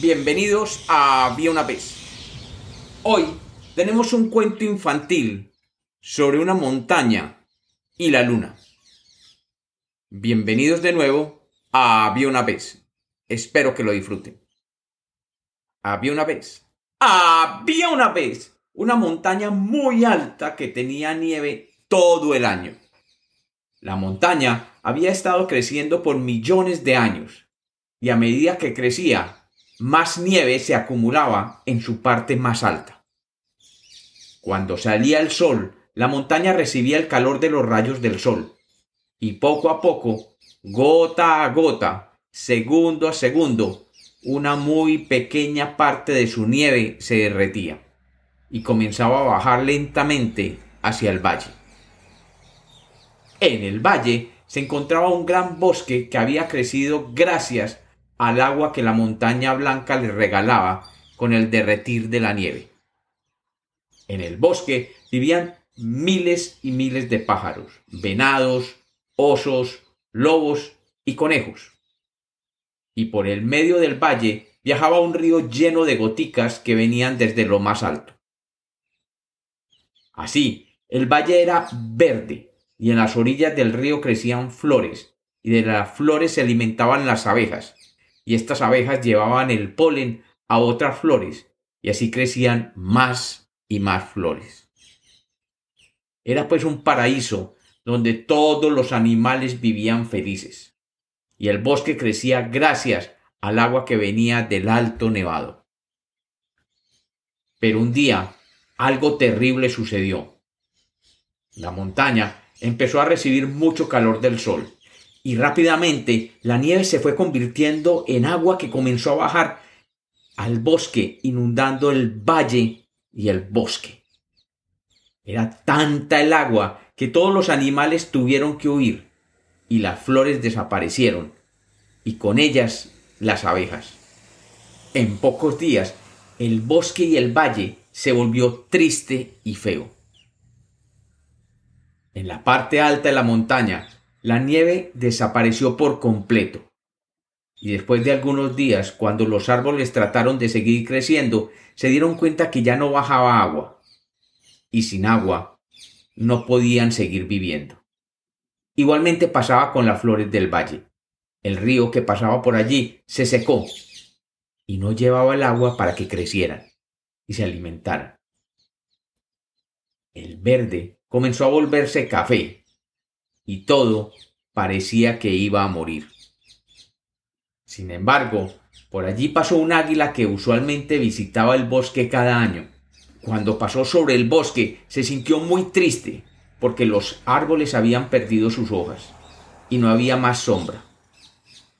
Bienvenidos a Había una vez. Hoy tenemos un cuento infantil sobre una montaña y la luna. Bienvenidos de nuevo a Había una vez. Espero que lo disfruten. Había una vez. Había una vez una montaña muy alta que tenía nieve todo el año. La montaña había estado creciendo por millones de años y a medida que crecía, más nieve se acumulaba en su parte más alta. Cuando salía el sol, la montaña recibía el calor de los rayos del sol y poco a poco, gota a gota, segundo a segundo, una muy pequeña parte de su nieve se derretía y comenzaba a bajar lentamente hacia el valle. En el valle se encontraba un gran bosque que había crecido gracias al agua que la montaña blanca le regalaba con el derretir de la nieve. En el bosque vivían miles y miles de pájaros, venados, osos, lobos y conejos. Y por el medio del valle viajaba un río lleno de goticas que venían desde lo más alto. Así, el valle era verde, y en las orillas del río crecían flores, y de las flores se alimentaban las abejas, y estas abejas llevaban el polen a otras flores, y así crecían más y más flores. Era pues un paraíso donde todos los animales vivían felices, y el bosque crecía gracias al agua que venía del alto nevado. Pero un día algo terrible sucedió. La montaña empezó a recibir mucho calor del sol y rápidamente la nieve se fue convirtiendo en agua que comenzó a bajar al bosque, inundando el valle y el bosque. Era tanta el agua que todos los animales tuvieron que huir y las flores desaparecieron y con ellas las abejas. En pocos días el bosque y el valle se volvió triste y feo. En la parte alta de la montaña, la nieve desapareció por completo. Y después de algunos días, cuando los árboles trataron de seguir creciendo, se dieron cuenta que ya no bajaba agua. Y sin agua, no podían seguir viviendo. Igualmente pasaba con las flores del valle. El río que pasaba por allí se secó y no llevaba el agua para que crecieran y se alimentaran. El verde comenzó a volverse café y todo parecía que iba a morir. Sin embargo, por allí pasó un águila que usualmente visitaba el bosque cada año. Cuando pasó sobre el bosque se sintió muy triste porque los árboles habían perdido sus hojas y no había más sombra.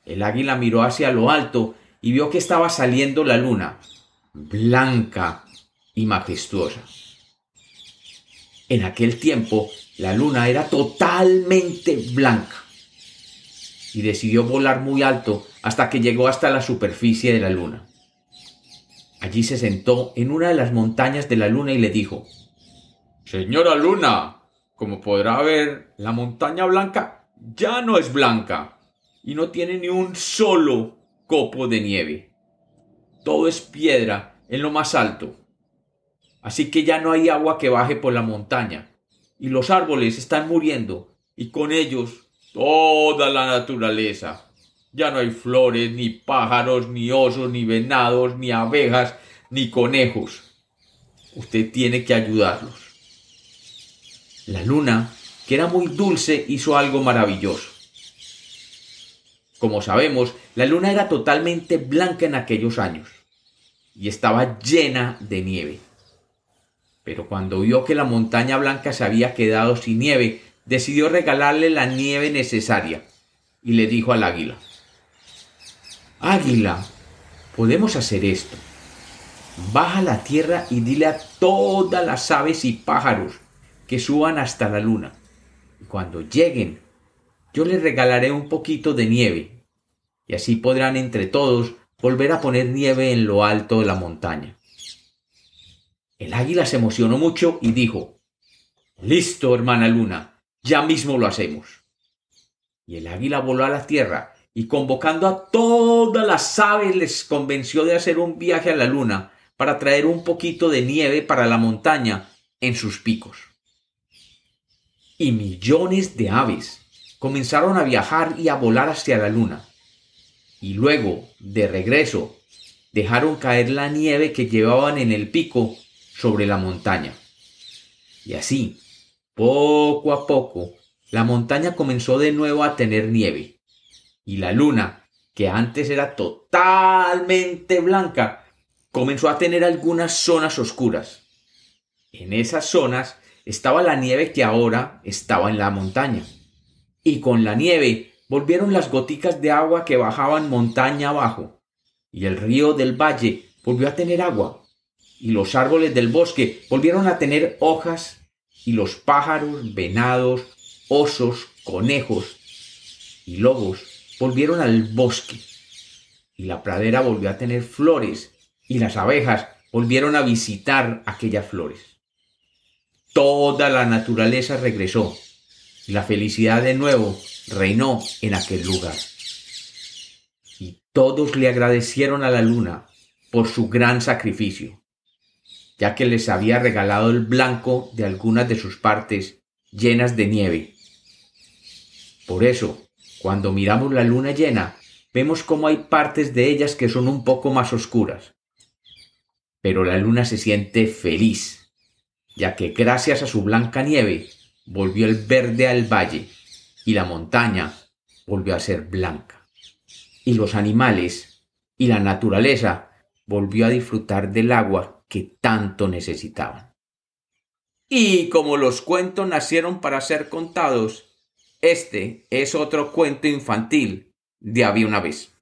El águila miró hacia lo alto y vio que estaba saliendo la luna, blanca y majestuosa. En aquel tiempo la luna era totalmente blanca y decidió volar muy alto hasta que llegó hasta la superficie de la luna. Allí se sentó en una de las montañas de la luna y le dijo Señora luna, como podrá ver, la montaña blanca ya no es blanca y no tiene ni un solo copo de nieve. Todo es piedra en lo más alto Así que ya no hay agua que baje por la montaña, y los árboles están muriendo, y con ellos toda la naturaleza. Ya no hay flores, ni pájaros, ni osos, ni venados, ni abejas, ni conejos. Usted tiene que ayudarlos. La luna, que era muy dulce, hizo algo maravilloso. Como sabemos, la luna era totalmente blanca en aquellos años y estaba llena de nieve. Pero cuando vio que la montaña blanca se había quedado sin nieve, decidió regalarle la nieve necesaria y le dijo al águila, Águila, podemos hacer esto. Baja a la tierra y dile a todas las aves y pájaros que suban hasta la luna. Y cuando lleguen, yo les regalaré un poquito de nieve, y así podrán entre todos volver a poner nieve en lo alto de la montaña. El águila se emocionó mucho y dijo, Listo, hermana luna, ya mismo lo hacemos. Y el águila voló a la tierra y convocando a todas las aves les convenció de hacer un viaje a la luna para traer un poquito de nieve para la montaña en sus picos. Y millones de aves comenzaron a viajar y a volar hacia la luna. Y luego, de regreso, dejaron caer la nieve que llevaban en el pico sobre la montaña. Y así, poco a poco, la montaña comenzó de nuevo a tener nieve. Y la luna, que antes era totalmente blanca, comenzó a tener algunas zonas oscuras. En esas zonas estaba la nieve que ahora estaba en la montaña. Y con la nieve volvieron las goticas de agua que bajaban montaña abajo. Y el río del valle volvió a tener agua. Y los árboles del bosque volvieron a tener hojas. Y los pájaros, venados, osos, conejos y lobos volvieron al bosque. Y la pradera volvió a tener flores. Y las abejas volvieron a visitar aquellas flores. Toda la naturaleza regresó y la felicidad de nuevo reinó en aquel lugar. Y todos le agradecieron a la luna por su gran sacrificio, ya que les había regalado el blanco de algunas de sus partes llenas de nieve. Por eso, cuando miramos la luna llena, vemos cómo hay partes de ellas que son un poco más oscuras. Pero la luna se siente feliz, ya que gracias a su blanca nieve volvió el verde al valle y la montaña volvió a ser blanca. Y los animales y la naturaleza volvió a disfrutar del agua que tanto necesitaban. Y como los cuentos nacieron para ser contados, este es otro cuento infantil de había una vez.